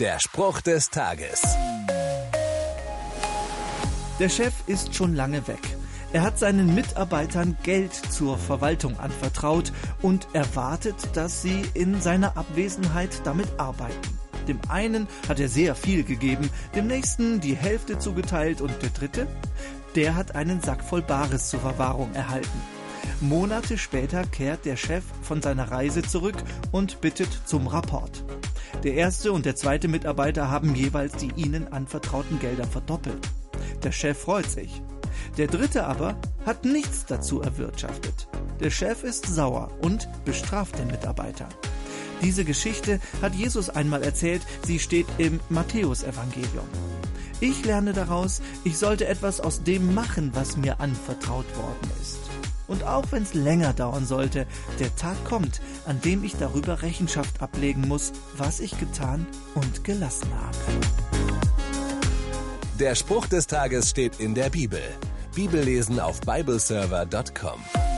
Der Spruch des Tages. Der Chef ist schon lange weg. Er hat seinen Mitarbeitern Geld zur Verwaltung anvertraut und erwartet, dass sie in seiner Abwesenheit damit arbeiten. Dem einen hat er sehr viel gegeben, dem nächsten die Hälfte zugeteilt und der dritte, der hat einen Sack voll Bares zur Verwahrung erhalten. Monate später kehrt der Chef von seiner Reise zurück und bittet zum Rapport. Der erste und der zweite Mitarbeiter haben jeweils die ihnen anvertrauten Gelder verdoppelt. Der Chef freut sich. Der dritte aber hat nichts dazu erwirtschaftet. Der Chef ist sauer und bestraft den Mitarbeiter. Diese Geschichte hat Jesus einmal erzählt, sie steht im Matthäusevangelium. Ich lerne daraus, ich sollte etwas aus dem machen, was mir anvertraut worden ist. Und auch wenn es länger dauern sollte, der Tag kommt, an dem ich darüber Rechenschaft ablegen muss, was ich getan und gelassen habe. Der Spruch des Tages steht in der Bibel. Bibellesen auf bibleserver.com.